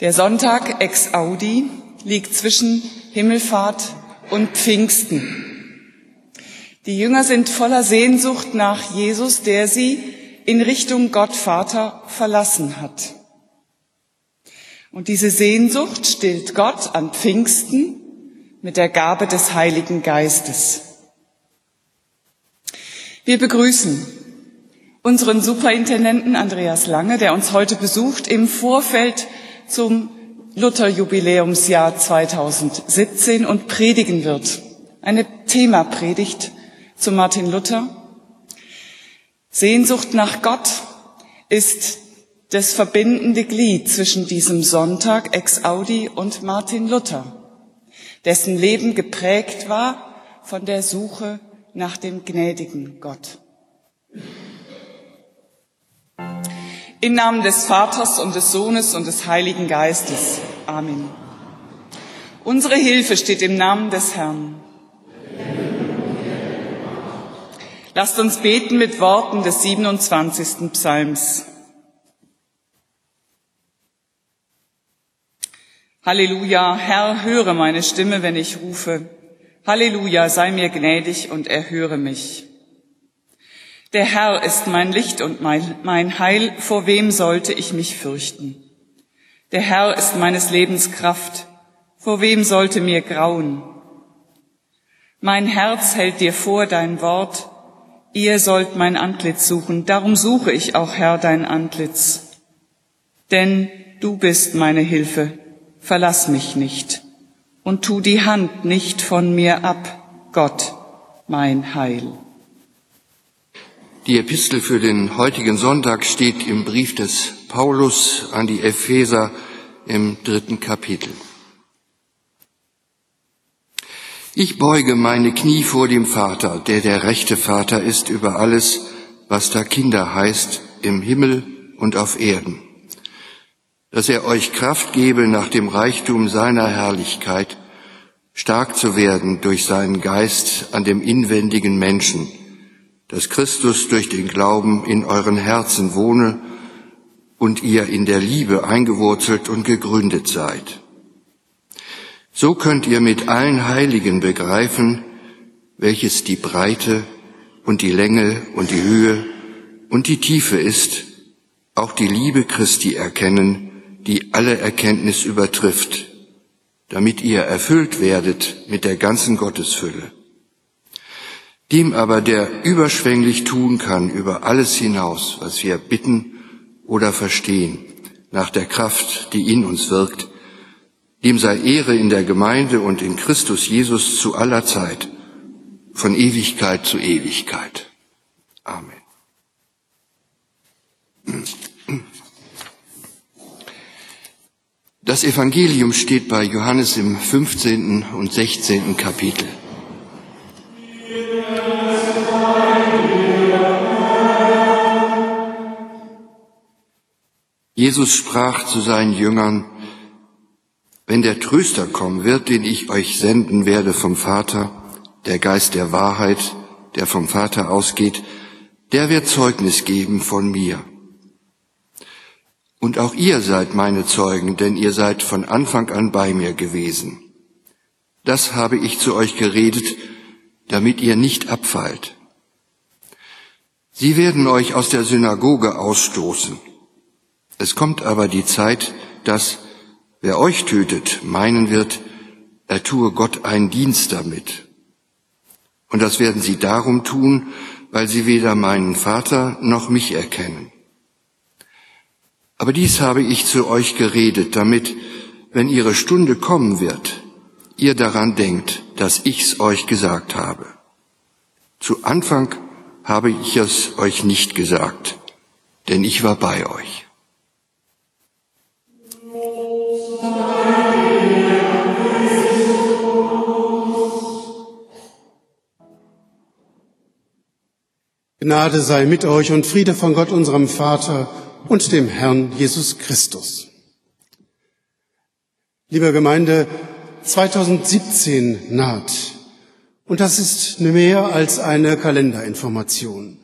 Der Sonntag ex Audi liegt zwischen Himmelfahrt und Pfingsten. Die Jünger sind voller Sehnsucht nach Jesus, der sie in Richtung Gott Vater verlassen hat. Und diese Sehnsucht stillt Gott an Pfingsten mit der Gabe des Heiligen Geistes. Wir begrüßen unseren Superintendenten Andreas Lange, der uns heute besucht im Vorfeld zum Luther-Jubiläumsjahr 2017 und predigen wird. Eine Themapredigt zu Martin Luther. Sehnsucht nach Gott ist das verbindende Glied zwischen diesem Sonntag ex Audi und Martin Luther, dessen Leben geprägt war von der Suche nach dem gnädigen Gott. Im Namen des Vaters und des Sohnes und des Heiligen Geistes. Amen. Unsere Hilfe steht im Namen des Herrn. Lasst uns beten mit Worten des 27. Psalms. Halleluja, Herr, höre meine Stimme, wenn ich rufe. Halleluja, sei mir gnädig und erhöre mich. Der Herr ist mein Licht und mein, Heil, vor wem sollte ich mich fürchten? Der Herr ist meines Lebens Kraft, vor wem sollte mir grauen? Mein Herz hält dir vor dein Wort, ihr sollt mein Antlitz suchen, darum suche ich auch, Herr, dein Antlitz. Denn du bist meine Hilfe, verlass mich nicht und tu die Hand nicht von mir ab, Gott, mein Heil. Die Epistel für den heutigen Sonntag steht im Brief des Paulus an die Epheser im dritten Kapitel. Ich beuge meine Knie vor dem Vater, der der rechte Vater ist über alles, was da Kinder heißt, im Himmel und auf Erden, dass er euch Kraft gebe, nach dem Reichtum seiner Herrlichkeit stark zu werden durch seinen Geist an dem inwendigen Menschen, dass Christus durch den Glauben in euren Herzen wohne und ihr in der Liebe eingewurzelt und gegründet seid. So könnt ihr mit allen Heiligen begreifen, welches die Breite und die Länge und die Höhe und die Tiefe ist, auch die Liebe Christi erkennen, die alle Erkenntnis übertrifft, damit ihr erfüllt werdet mit der ganzen Gottesfülle dem aber, der überschwänglich tun kann über alles hinaus, was wir bitten oder verstehen, nach der Kraft, die in uns wirkt, dem sei Ehre in der Gemeinde und in Christus Jesus zu aller Zeit, von Ewigkeit zu Ewigkeit. Amen. Das Evangelium steht bei Johannes im 15. und 16. Kapitel. Jesus sprach zu seinen Jüngern, wenn der Tröster kommen wird, den ich euch senden werde vom Vater, der Geist der Wahrheit, der vom Vater ausgeht, der wird Zeugnis geben von mir. Und auch ihr seid meine Zeugen, denn ihr seid von Anfang an bei mir gewesen. Das habe ich zu euch geredet, damit ihr nicht abfallt. Sie werden euch aus der Synagoge ausstoßen. Es kommt aber die Zeit, dass wer euch tötet, meinen wird, er tue Gott einen Dienst damit. Und das werden sie darum tun, weil sie weder meinen Vater noch mich erkennen. Aber dies habe ich zu euch geredet, damit, wenn ihre Stunde kommen wird, ihr daran denkt, dass ich's euch gesagt habe. Zu Anfang habe ich es euch nicht gesagt, denn ich war bei euch. Gnade sei mit euch und Friede von Gott, unserem Vater und dem Herrn Jesus Christus. Liebe Gemeinde, 2017 naht. Und das ist mehr als eine Kalenderinformation.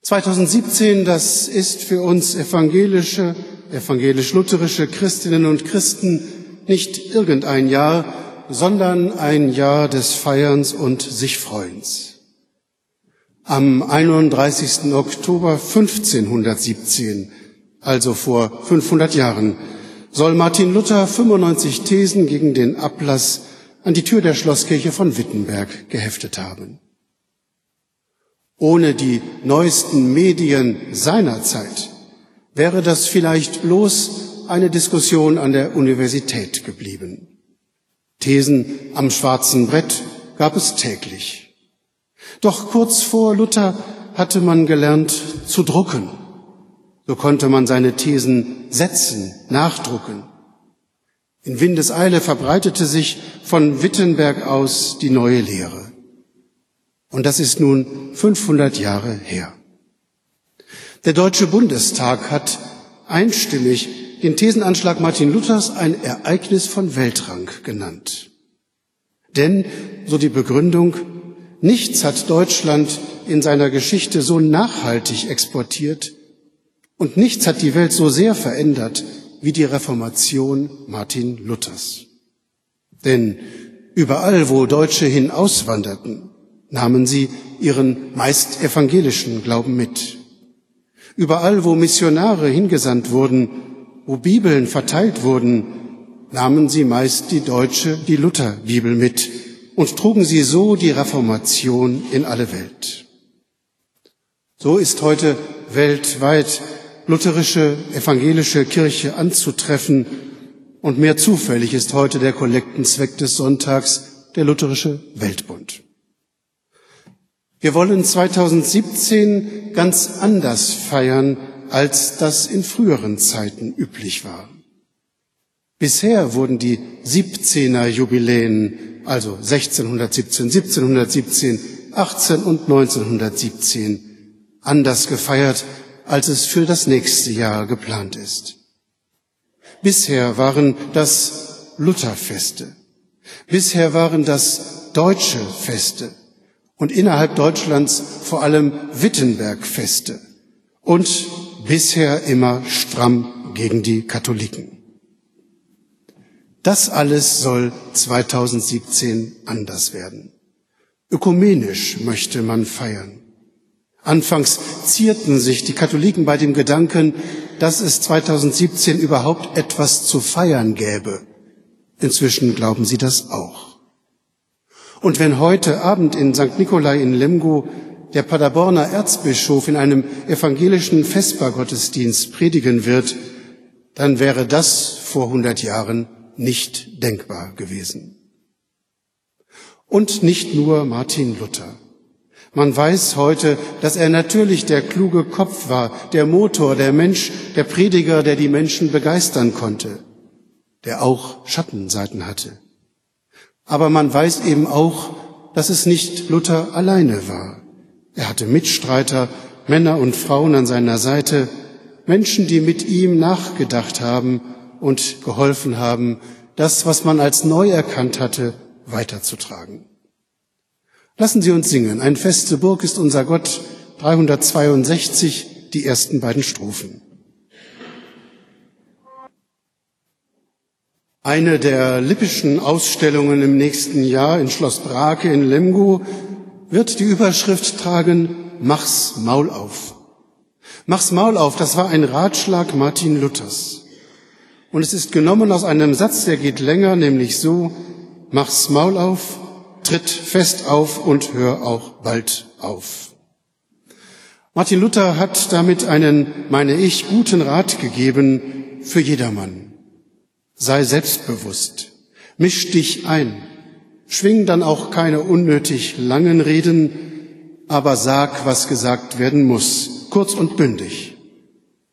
2017, das ist für uns evangelische, evangelisch-lutherische Christinnen und Christen nicht irgendein Jahr, sondern ein Jahr des Feierns und sich Freuens. Am 31. Oktober 1517, also vor 500 Jahren, soll Martin Luther 95 Thesen gegen den Ablass an die Tür der Schlosskirche von Wittenberg geheftet haben. Ohne die neuesten Medien seiner Zeit wäre das vielleicht bloß eine Diskussion an der Universität geblieben. Thesen am schwarzen Brett gab es täglich. Doch kurz vor Luther hatte man gelernt zu drucken. So konnte man seine Thesen setzen, nachdrucken. In Windeseile verbreitete sich von Wittenberg aus die neue Lehre. Und das ist nun 500 Jahre her. Der Deutsche Bundestag hat einstimmig den Thesenanschlag Martin Luthers ein Ereignis von Weltrang genannt. Denn, so die Begründung, nichts hat Deutschland in seiner Geschichte so nachhaltig exportiert und nichts hat die Welt so sehr verändert wie die Reformation Martin Luthers. Denn überall, wo Deutsche hin auswanderten, nahmen sie ihren meist evangelischen Glauben mit. Überall, wo Missionare hingesandt wurden, wo Bibeln verteilt wurden, nahmen sie meist die deutsche, die Lutherbibel mit und trugen sie so die Reformation in alle Welt. So ist heute weltweit lutherische evangelische Kirche anzutreffen und mehr zufällig ist heute der Kollektenzweck des Sonntags der lutherische Weltbund. Wir wollen 2017 ganz anders feiern als das in früheren Zeiten üblich war. Bisher wurden die 17er Jubiläen, also 1617, 1717, 18 und 1917, anders gefeiert, als es für das nächste Jahr geplant ist. Bisher waren das Lutherfeste. Bisher waren das deutsche Feste und innerhalb Deutschlands vor allem Wittenbergfeste und bisher immer stramm gegen die Katholiken. Das alles soll 2017 anders werden. Ökumenisch möchte man feiern. Anfangs zierten sich die Katholiken bei dem Gedanken, dass es 2017 überhaupt etwas zu feiern gäbe. Inzwischen glauben sie das auch. Und wenn heute Abend in St. Nikolai in Lemgo der Paderborner Erzbischof in einem evangelischen Vespergottesdienst predigen wird, dann wäre das vor 100 Jahren nicht denkbar gewesen. Und nicht nur Martin Luther. Man weiß heute, dass er natürlich der kluge Kopf war, der Motor, der Mensch, der Prediger, der die Menschen begeistern konnte, der auch Schattenseiten hatte. Aber man weiß eben auch, dass es nicht Luther alleine war. Er hatte Mitstreiter, Männer und Frauen an seiner Seite, Menschen, die mit ihm nachgedacht haben und geholfen haben, das, was man als neu erkannt hatte, weiterzutragen. Lassen Sie uns singen. Ein feste Burg ist unser Gott, 362, die ersten beiden Strophen. Eine der lippischen Ausstellungen im nächsten Jahr in Schloss Brake in Lemgo wird die Überschrift tragen, Mach's Maul auf. Mach's Maul auf, das war ein Ratschlag Martin Luthers. Und es ist genommen aus einem Satz, der geht länger, nämlich so, Mach's Maul auf, tritt fest auf und hör auch bald auf. Martin Luther hat damit einen, meine ich, guten Rat gegeben für jedermann. Sei selbstbewusst, misch dich ein, Schwing dann auch keine unnötig langen Reden, aber sag, was gesagt werden muss, kurz und bündig.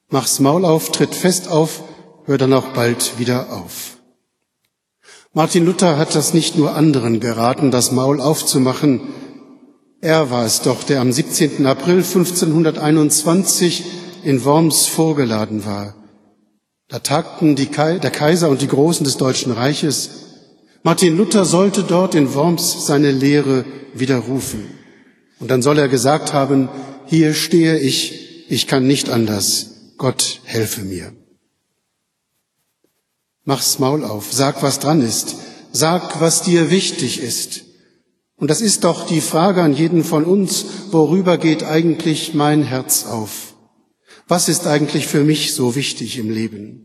Mach's Maul auf, tritt fest auf, hör dann auch bald wieder auf. Martin Luther hat das nicht nur anderen geraten, das Maul aufzumachen. Er war es doch, der am 17. April 1521 in Worms vorgeladen war. Da tagten Kai der Kaiser und die Großen des Deutschen Reiches Martin Luther sollte dort in Worms seine Lehre widerrufen. Und dann soll er gesagt haben, hier stehe ich, ich kann nicht anders, Gott helfe mir. Mach's Maul auf, sag, was dran ist, sag, was dir wichtig ist. Und das ist doch die Frage an jeden von uns, worüber geht eigentlich mein Herz auf? Was ist eigentlich für mich so wichtig im Leben?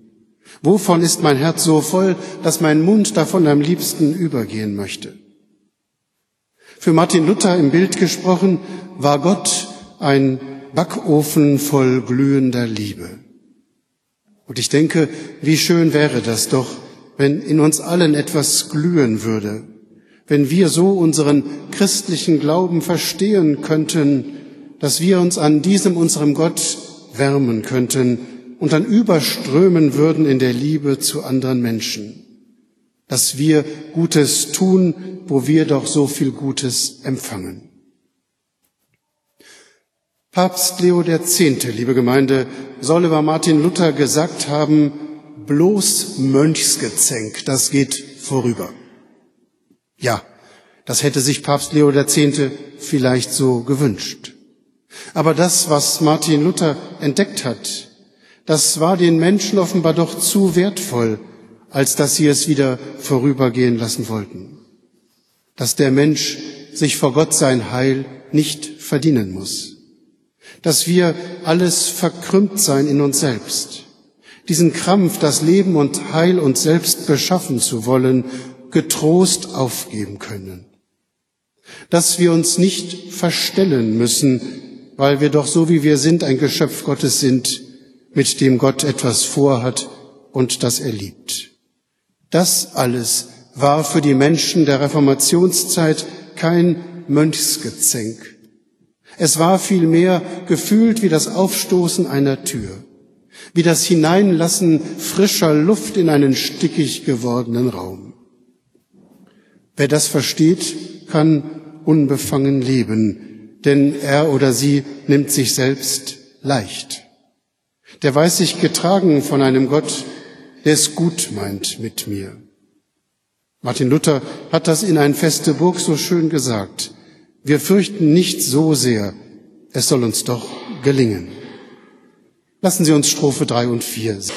Wovon ist mein Herz so voll, dass mein Mund davon am liebsten übergehen möchte? Für Martin Luther im Bild gesprochen war Gott ein Backofen voll glühender Liebe. Und ich denke, wie schön wäre das doch, wenn in uns allen etwas glühen würde, wenn wir so unseren christlichen Glauben verstehen könnten, dass wir uns an diesem unserem Gott wärmen könnten und dann überströmen würden in der Liebe zu anderen Menschen, dass wir Gutes tun, wo wir doch so viel Gutes empfangen. Papst Leo X., liebe Gemeinde, soll über Martin Luther gesagt haben, bloß Mönchsgezänk, das geht vorüber. Ja, das hätte sich Papst Leo X. vielleicht so gewünscht. Aber das, was Martin Luther entdeckt hat, das war den Menschen offenbar doch zu wertvoll, als dass sie es wieder vorübergehen lassen wollten. Dass der Mensch sich vor Gott sein Heil nicht verdienen muss dass wir alles verkrümmt sein in uns selbst, diesen Krampf, das Leben und Heil uns selbst beschaffen zu wollen, getrost aufgeben können, dass wir uns nicht verstellen müssen, weil wir doch so wie wir sind ein Geschöpf Gottes sind, mit dem Gott etwas vorhat und das er liebt. Das alles war für die Menschen der Reformationszeit kein Mönchsgezänk, es war vielmehr gefühlt wie das Aufstoßen einer Tür, wie das Hineinlassen frischer Luft in einen stickig gewordenen Raum. Wer das versteht, kann unbefangen leben, denn er oder sie nimmt sich selbst leicht. Der weiß sich getragen von einem Gott, der es gut meint mit mir. Martin Luther hat das in ein feste Burg so schön gesagt. Wir fürchten nicht so sehr, es soll uns doch gelingen. Lassen Sie uns Strophe drei und vier sehen.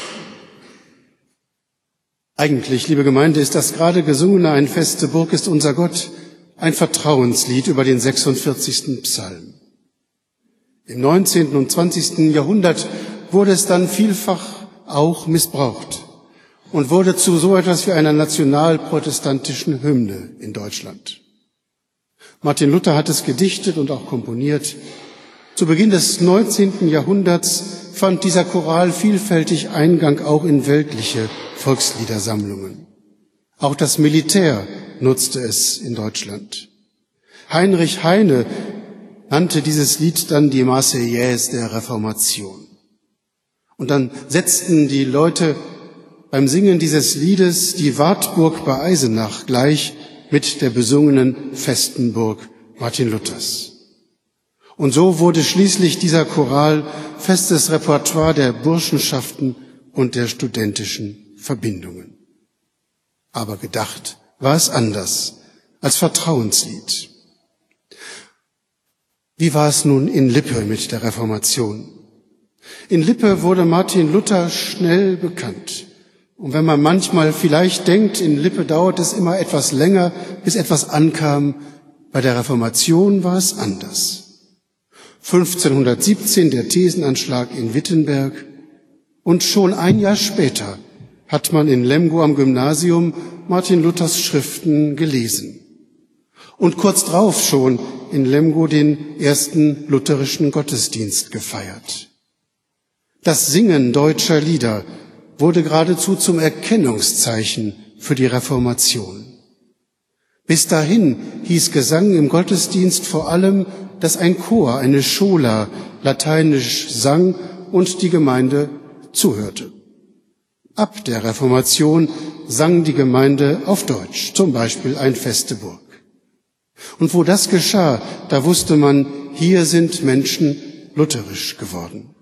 Eigentlich, liebe Gemeinde, ist das gerade gesungene Ein feste Burg ist unser Gott ein Vertrauenslied über den 46. Psalm. Im 19. und 20. Jahrhundert wurde es dann vielfach auch missbraucht und wurde zu so etwas wie einer nationalprotestantischen Hymne in Deutschland. Martin Luther hat es gedichtet und auch komponiert. Zu Beginn des 19. Jahrhunderts fand dieser Choral vielfältig Eingang auch in weltliche Volksliedersammlungen. Auch das Militär nutzte es in Deutschland. Heinrich Heine nannte dieses Lied dann die Marseillaise der Reformation. Und dann setzten die Leute beim Singen dieses Liedes die Wartburg bei Eisenach gleich mit der besungenen festen Burg Martin Luthers. Und so wurde schließlich dieser Choral festes Repertoire der Burschenschaften und der studentischen Verbindungen. Aber gedacht war es anders als Vertrauenslied. Wie war es nun in Lippe mit der Reformation? In Lippe wurde Martin Luther schnell bekannt. Und wenn man manchmal vielleicht denkt, in Lippe dauert es immer etwas länger, bis etwas ankam, bei der Reformation war es anders. 1517 der Thesenanschlag in Wittenberg und schon ein Jahr später hat man in Lemgo am Gymnasium Martin Luthers Schriften gelesen. Und kurz drauf schon in Lemgo den ersten lutherischen Gottesdienst gefeiert. Das Singen deutscher Lieder wurde geradezu zum Erkennungszeichen für die Reformation. Bis dahin hieß Gesang im Gottesdienst vor allem, dass ein Chor, eine Schola, lateinisch sang und die Gemeinde zuhörte. Ab der Reformation sang die Gemeinde auf Deutsch, zum Beispiel ein Feste Burg. Und wo das geschah, da wusste man, hier sind Menschen lutherisch geworden.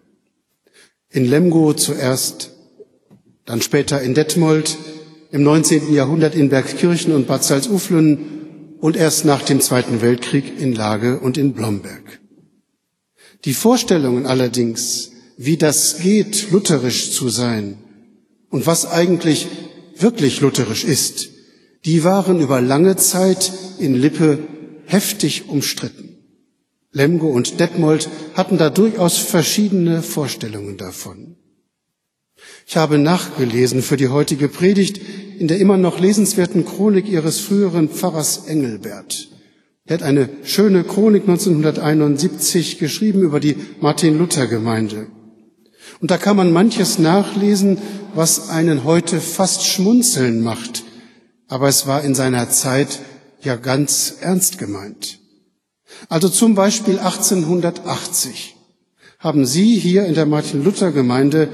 In Lemgo zuerst dann später in Detmold, im 19. Jahrhundert in Bergkirchen und Bad Salzuflen und erst nach dem Zweiten Weltkrieg in Lage und in Blomberg. Die Vorstellungen allerdings, wie das geht, lutherisch zu sein und was eigentlich wirklich lutherisch ist, die waren über lange Zeit in Lippe heftig umstritten. Lemgo und Detmold hatten da durchaus verschiedene Vorstellungen davon. Ich habe nachgelesen für die heutige Predigt in der immer noch lesenswerten Chronik ihres früheren Pfarrers Engelbert. Er hat eine schöne Chronik 1971 geschrieben über die Martin-Luther-Gemeinde. Und da kann man manches nachlesen, was einen heute fast schmunzeln macht. Aber es war in seiner Zeit ja ganz ernst gemeint. Also zum Beispiel 1880 haben Sie hier in der Martin-Luther-Gemeinde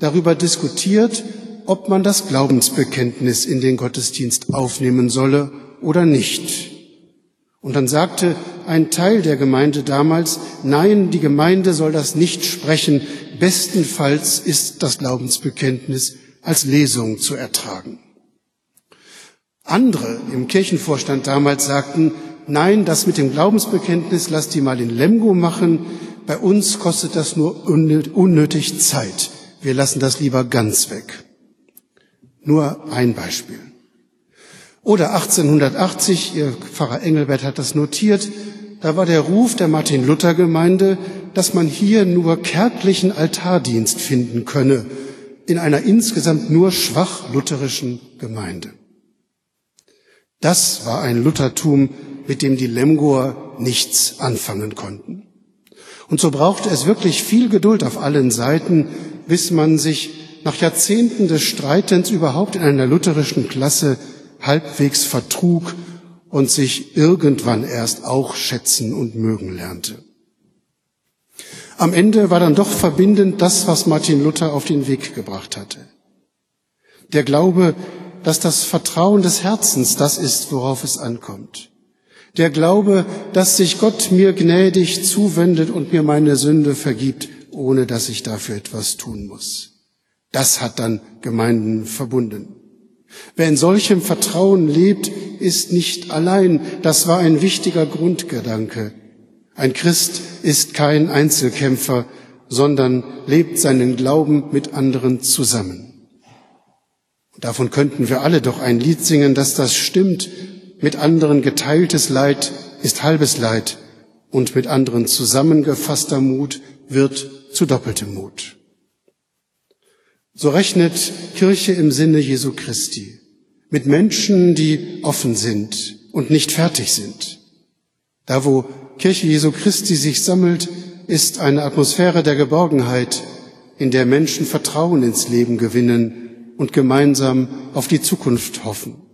darüber diskutiert, ob man das Glaubensbekenntnis in den Gottesdienst aufnehmen solle oder nicht. Und dann sagte ein Teil der Gemeinde damals, nein, die Gemeinde soll das nicht sprechen, bestenfalls ist das Glaubensbekenntnis als Lesung zu ertragen. Andere im Kirchenvorstand damals sagten, nein, das mit dem Glaubensbekenntnis, lass die mal in Lemgo machen, bei uns kostet das nur unnötig Zeit. Wir lassen das lieber ganz weg. Nur ein Beispiel. Oder 1880, Ihr Pfarrer Engelbert hat das notiert, da war der Ruf der Martin-Luther-Gemeinde, dass man hier nur kärglichen Altardienst finden könne, in einer insgesamt nur schwach lutherischen Gemeinde. Das war ein Luthertum, mit dem die Lemgoer nichts anfangen konnten. Und so brauchte es wirklich viel Geduld auf allen Seiten, bis man sich nach Jahrzehnten des Streitens überhaupt in einer lutherischen Klasse halbwegs vertrug und sich irgendwann erst auch schätzen und mögen lernte. Am Ende war dann doch verbindend das, was Martin Luther auf den Weg gebracht hatte. Der Glaube, dass das Vertrauen des Herzens das ist, worauf es ankommt. Der Glaube, dass sich Gott mir gnädig zuwendet und mir meine Sünde vergibt, ohne dass ich dafür etwas tun muss. Das hat dann Gemeinden verbunden. Wer in solchem Vertrauen lebt, ist nicht allein. Das war ein wichtiger Grundgedanke. Ein Christ ist kein Einzelkämpfer, sondern lebt seinen Glauben mit anderen zusammen. Davon könnten wir alle doch ein Lied singen, dass das stimmt. Mit anderen geteiltes Leid ist halbes Leid und mit anderen zusammengefasster Mut wird zu doppeltem Mut. So rechnet Kirche im Sinne Jesu Christi mit Menschen, die offen sind und nicht fertig sind. Da, wo Kirche Jesu Christi sich sammelt, ist eine Atmosphäre der Geborgenheit, in der Menschen Vertrauen ins Leben gewinnen und gemeinsam auf die Zukunft hoffen.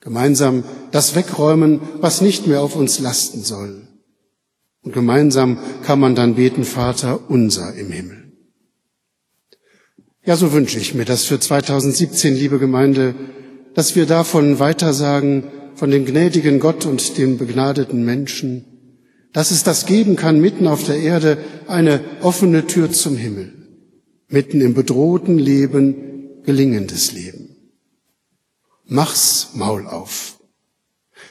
Gemeinsam das wegräumen, was nicht mehr auf uns lasten soll. Und gemeinsam kann man dann beten, Vater unser im Himmel. Ja, so wünsche ich mir das für 2017, liebe Gemeinde, dass wir davon weitersagen, von dem gnädigen Gott und dem begnadeten Menschen, dass es das geben kann, mitten auf der Erde eine offene Tür zum Himmel, mitten im bedrohten Leben gelingendes Leben. Mach's Maul auf.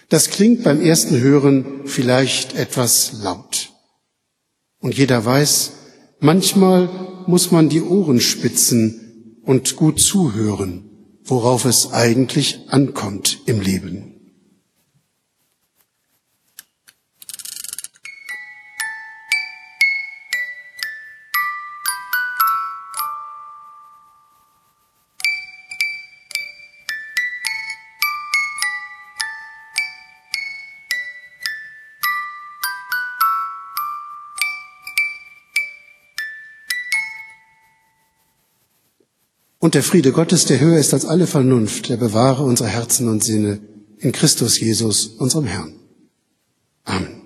Das klingt beim ersten Hören vielleicht etwas laut. Und jeder weiß, manchmal muss man die Ohren spitzen und gut zuhören, worauf es eigentlich ankommt im Leben. Und der Friede Gottes, der höher ist als alle Vernunft, der bewahre unsere Herzen und Sinne in Christus Jesus, unserem Herrn. Amen.